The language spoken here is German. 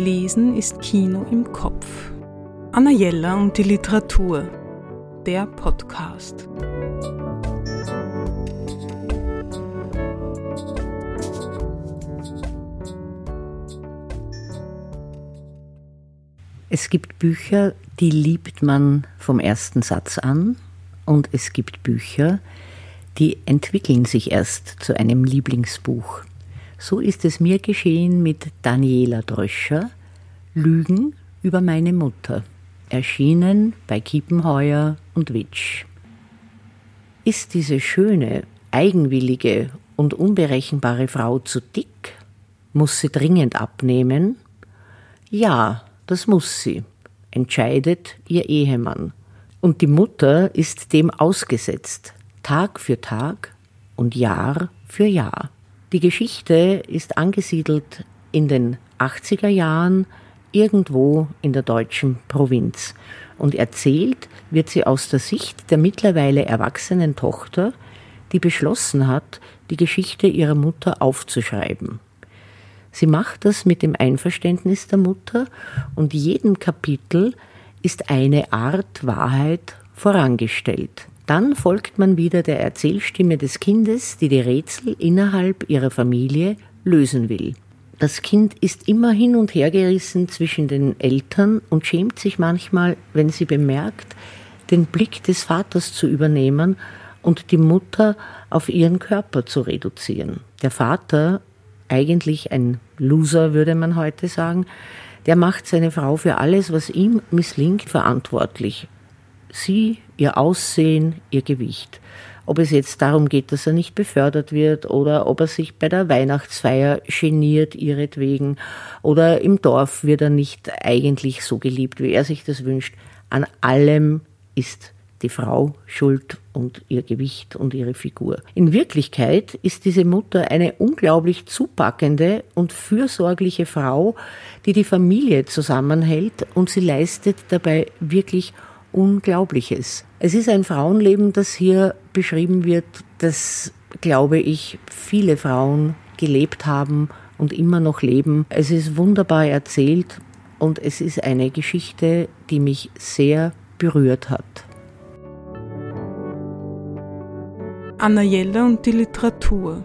Lesen ist Kino im Kopf. Anna Jella und die Literatur. Der Podcast. Es gibt Bücher, die liebt man vom ersten Satz an und es gibt Bücher, die entwickeln sich erst zu einem Lieblingsbuch. So ist es mir geschehen mit Daniela Dröscher, Lügen über meine Mutter, erschienen bei Kiepenheuer und Witsch. Ist diese schöne, eigenwillige und unberechenbare Frau zu dick? Muss sie dringend abnehmen? Ja, das muss sie, entscheidet ihr Ehemann. Und die Mutter ist dem ausgesetzt, Tag für Tag und Jahr für Jahr. Die Geschichte ist angesiedelt in den 80er Jahren irgendwo in der deutschen Provinz. Und erzählt wird sie aus der Sicht der mittlerweile erwachsenen Tochter, die beschlossen hat, die Geschichte ihrer Mutter aufzuschreiben. Sie macht das mit dem Einverständnis der Mutter und jedem Kapitel ist eine Art Wahrheit vorangestellt. Dann folgt man wieder der Erzählstimme des Kindes, die die Rätsel innerhalb ihrer Familie lösen will. Das Kind ist immer hin und her gerissen zwischen den Eltern und schämt sich manchmal, wenn sie bemerkt, den Blick des Vaters zu übernehmen und die Mutter auf ihren Körper zu reduzieren. Der Vater eigentlich ein Loser, würde man heute sagen, der macht seine Frau für alles, was ihm misslingt, verantwortlich. Sie, ihr Aussehen, ihr Gewicht. Ob es jetzt darum geht, dass er nicht befördert wird oder ob er sich bei der Weihnachtsfeier geniert ihretwegen oder im Dorf wird er nicht eigentlich so geliebt, wie er sich das wünscht. An allem ist die Frau schuld und ihr Gewicht und ihre Figur. In Wirklichkeit ist diese Mutter eine unglaublich zupackende und fürsorgliche Frau, die die Familie zusammenhält und sie leistet dabei wirklich Unglaubliches. Es ist ein Frauenleben, das hier beschrieben wird, das, glaube ich, viele Frauen gelebt haben und immer noch leben. Es ist wunderbar erzählt und es ist eine Geschichte, die mich sehr berührt hat. Anna Jelle und die Literatur.